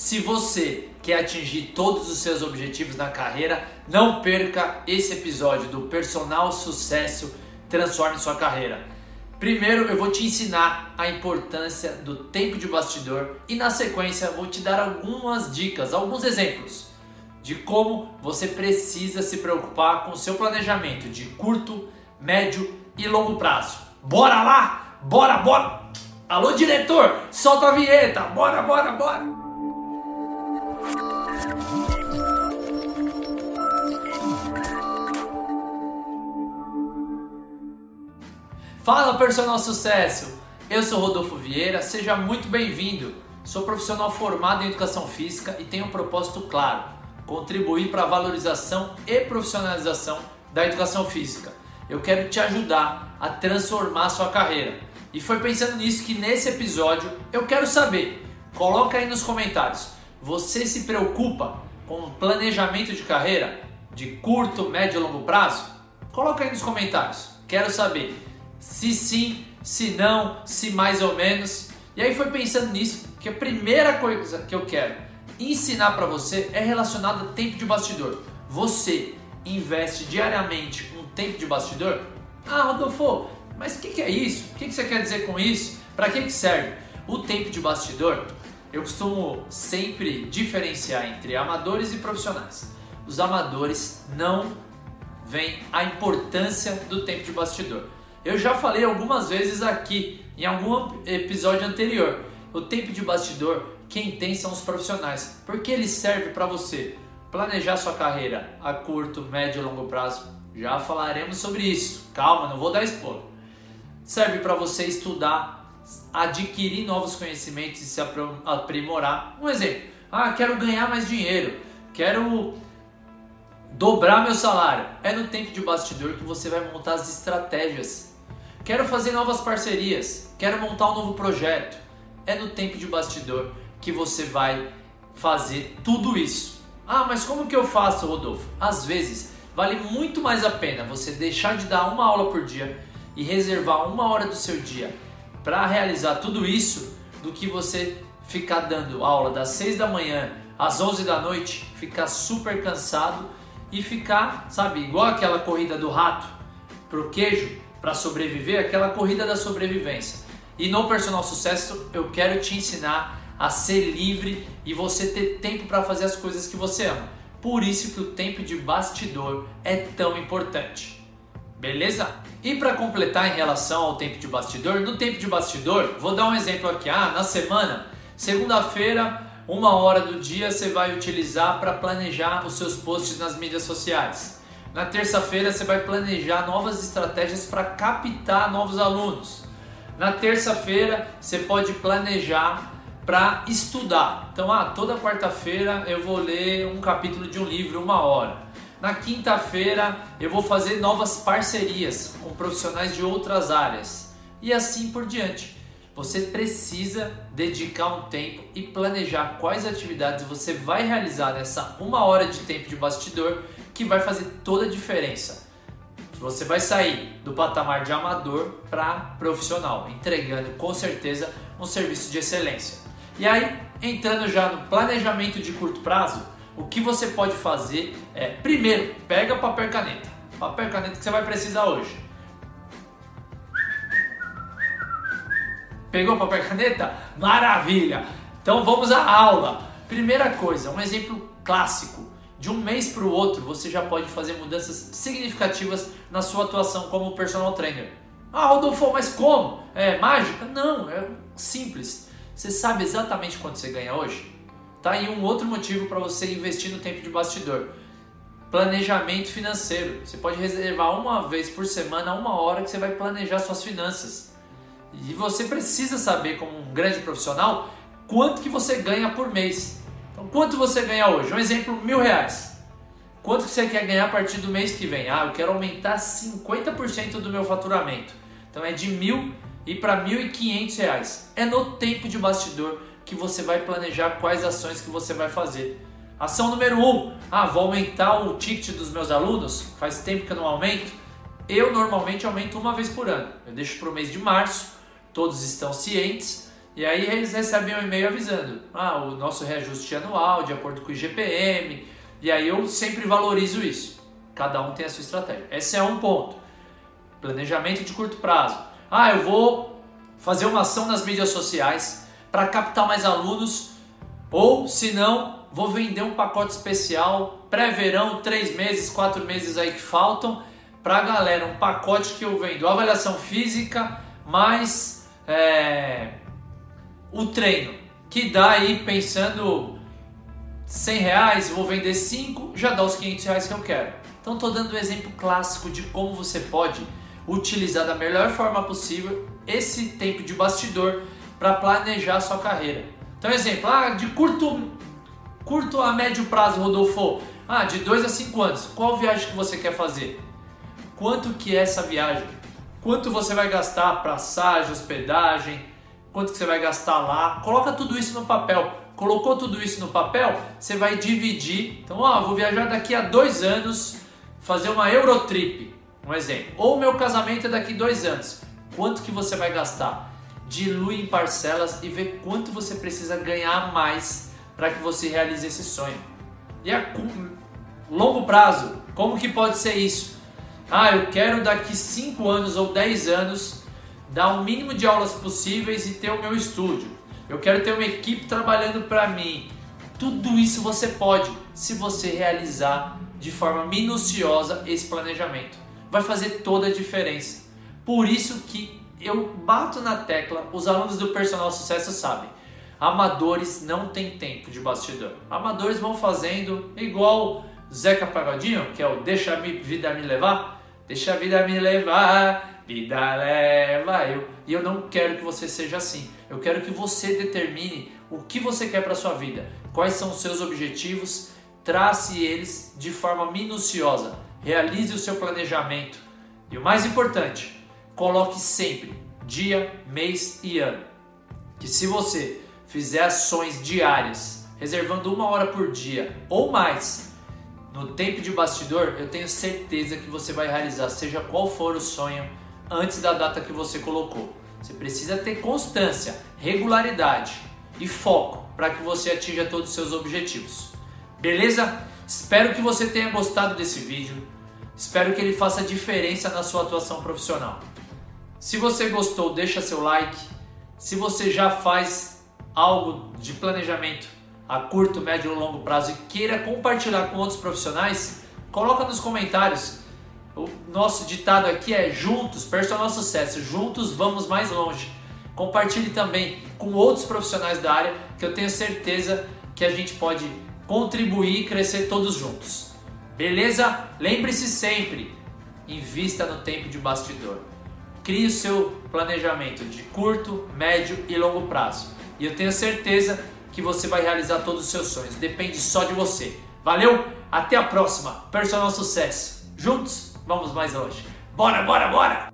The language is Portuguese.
Se você quer atingir todos os seus objetivos na carreira, não perca esse episódio do Personal Sucesso Transforme Sua Carreira. Primeiro eu vou te ensinar a importância do tempo de bastidor e na sequência vou te dar algumas dicas, alguns exemplos de como você precisa se preocupar com seu planejamento de curto, médio e longo prazo. Bora lá? Bora, bora! Alô diretor, solta a vinheta! Bora, bora, bora! Fala personal sucesso! Eu sou Rodolfo Vieira, seja muito bem-vindo. Sou profissional formado em educação física e tenho um propósito claro: contribuir para a valorização e profissionalização da educação física. Eu quero te ajudar a transformar a sua carreira. E foi pensando nisso que nesse episódio eu quero saber. Coloca aí nos comentários. Você se preocupa com planejamento de carreira de curto, médio e longo prazo? Coloca aí nos comentários. Quero saber se sim, se não, se mais ou menos. E aí foi pensando nisso que a primeira coisa que eu quero ensinar para você é relacionada a tempo de bastidor. Você investe diariamente um tempo de bastidor? Ah, Rodolfo, mas o que, que, é isso? O que, que, você quer dizer com isso? Para que, que serve? O tempo de bastidor, eu costumo sempre diferenciar entre amadores e profissionais. Os amadores não veem a importância do tempo de bastidor. Eu já falei algumas vezes aqui, em algum episódio anterior. O tempo de bastidor, quem tem são os profissionais, porque ele serve para você planejar sua carreira a curto, médio e longo prazo. Já falaremos sobre isso. Calma, não vou dar spoiler. Serve para você estudar, adquirir novos conhecimentos e se aprimorar. Um exemplo: ah, quero ganhar mais dinheiro, quero dobrar meu salário. É no tempo de bastidor que você vai montar as estratégias Quero fazer novas parcerias, quero montar um novo projeto. É no tempo de bastidor que você vai fazer tudo isso. Ah, mas como que eu faço, Rodolfo? Às vezes vale muito mais a pena você deixar de dar uma aula por dia e reservar uma hora do seu dia para realizar tudo isso do que você ficar dando aula das 6 da manhã às 11 da noite, ficar super cansado e ficar, sabe, igual aquela corrida do rato pro queijo, para sobreviver, aquela corrida da sobrevivência. E no personal sucesso eu quero te ensinar a ser livre e você ter tempo para fazer as coisas que você ama. Por isso que o tempo de bastidor é tão importante. Beleza? E para completar em relação ao tempo de bastidor, no tempo de bastidor, vou dar um exemplo aqui. Ah, na semana, segunda-feira, uma hora do dia você vai utilizar para planejar os seus posts nas mídias sociais. Na terça-feira você vai planejar novas estratégias para captar novos alunos. Na terça-feira você pode planejar para estudar. Então, ah, toda quarta-feira eu vou ler um capítulo de um livro, uma hora. Na quinta-feira eu vou fazer novas parcerias com profissionais de outras áreas e assim por diante. Você precisa dedicar um tempo e planejar quais atividades você vai realizar nessa uma hora de tempo de bastidor que vai fazer toda a diferença. Você vai sair do patamar de amador para profissional, entregando com certeza um serviço de excelência. E aí, entrando já no planejamento de curto prazo, o que você pode fazer é, primeiro, pega papel e caneta. Papel e caneta que você vai precisar hoje. Pegou papel e caneta? Maravilha! Então vamos à aula. Primeira coisa, um exemplo clássico de um mês para o outro, você já pode fazer mudanças significativas na sua atuação como personal trainer. Ah, Rodolfo, mas como? É mágica? Não, é simples. Você sabe exatamente quanto você ganha hoje? Tá aí um outro motivo para você investir no tempo de bastidor. Planejamento financeiro. Você pode reservar uma vez por semana, uma hora que você vai planejar suas finanças. E você precisa saber, como um grande profissional, quanto que você ganha por mês. Então, quanto você ganha hoje? Um exemplo, mil reais. Quanto você quer ganhar a partir do mês que vem? Ah, eu quero aumentar 50% do meu faturamento. Então é de mil e para quinhentos reais. É no tempo de bastidor que você vai planejar quais ações que você vai fazer. Ação número um, ah, vou aumentar o ticket dos meus alunos. Faz tempo que eu não aumento. Eu normalmente aumento uma vez por ano. Eu deixo para o mês de março. Todos estão cientes E aí eles recebem um e-mail avisando: ah, o nosso reajuste anual, de acordo com o IGPM. E aí eu sempre valorizo isso. Cada um tem a sua estratégia. Esse é um ponto. Planejamento de curto prazo. Ah, eu vou fazer uma ação nas mídias sociais para captar mais alunos, ou se não, vou vender um pacote especial pré-verão, três meses, quatro meses aí que faltam para a galera. Um pacote que eu vendo avaliação física mais é, o treino, que dá aí pensando 100 reais, vou vender 5, já dá os 500 reais que eu quero. Então estou dando um exemplo clássico de como você pode utilizar da melhor forma possível esse tempo de bastidor para planejar a sua carreira. Então, exemplo, ah, de curto, curto a médio prazo, Rodolfo, ah, de 2 a 5 anos, qual viagem que você quer fazer? Quanto que é essa viagem? Quanto você vai gastar passagem, hospedagem? Quanto que você vai gastar lá? Coloca tudo isso no papel. Colocou tudo isso no papel, você vai dividir. Então, ó, vou viajar daqui a dois anos, fazer uma Eurotrip, um exemplo. Ou meu casamento é daqui dois anos. Quanto que você vai gastar? Dilui em parcelas e vê quanto você precisa ganhar mais para que você realize esse sonho. E a longo prazo, como que pode ser isso? Ah, eu quero daqui 5 anos ou 10 anos dar o mínimo de aulas possíveis e ter o meu estúdio. Eu quero ter uma equipe trabalhando para mim. Tudo isso você pode se você realizar de forma minuciosa esse planejamento. Vai fazer toda a diferença. Por isso que eu bato na tecla, os alunos do personal sucesso sabem. Amadores não tem tempo de bastidor. Amadores vão fazendo igual Zeca Pagodinho, que é o Deixa a vida me levar Deixa a vida me levar, vida leva eu. E eu não quero que você seja assim. Eu quero que você determine o que você quer para sua vida, quais são os seus objetivos, trace eles de forma minuciosa, realize o seu planejamento. E o mais importante, coloque sempre dia, mês e ano. Que se você fizer ações diárias, reservando uma hora por dia ou mais no tempo de bastidor, eu tenho certeza que você vai realizar, seja qual for o sonho, antes da data que você colocou. Você precisa ter constância, regularidade e foco para que você atinja todos os seus objetivos. Beleza? Espero que você tenha gostado desse vídeo. Espero que ele faça diferença na sua atuação profissional. Se você gostou, deixa seu like. Se você já faz algo de planejamento a curto, médio ou longo prazo e queira compartilhar com outros profissionais, coloca nos comentários. O nosso ditado aqui é juntos, personal sucesso, juntos vamos mais longe. Compartilhe também com outros profissionais da área, que eu tenho certeza que a gente pode contribuir e crescer todos juntos. Beleza? Lembre-se sempre, invista no tempo de bastidor. Crie o seu planejamento de curto, médio e longo prazo. E eu tenho certeza que você vai realizar todos os seus sonhos. Depende só de você. Valeu? Até a próxima. Personal sucesso. Juntos, vamos mais longe. Bora, bora, bora!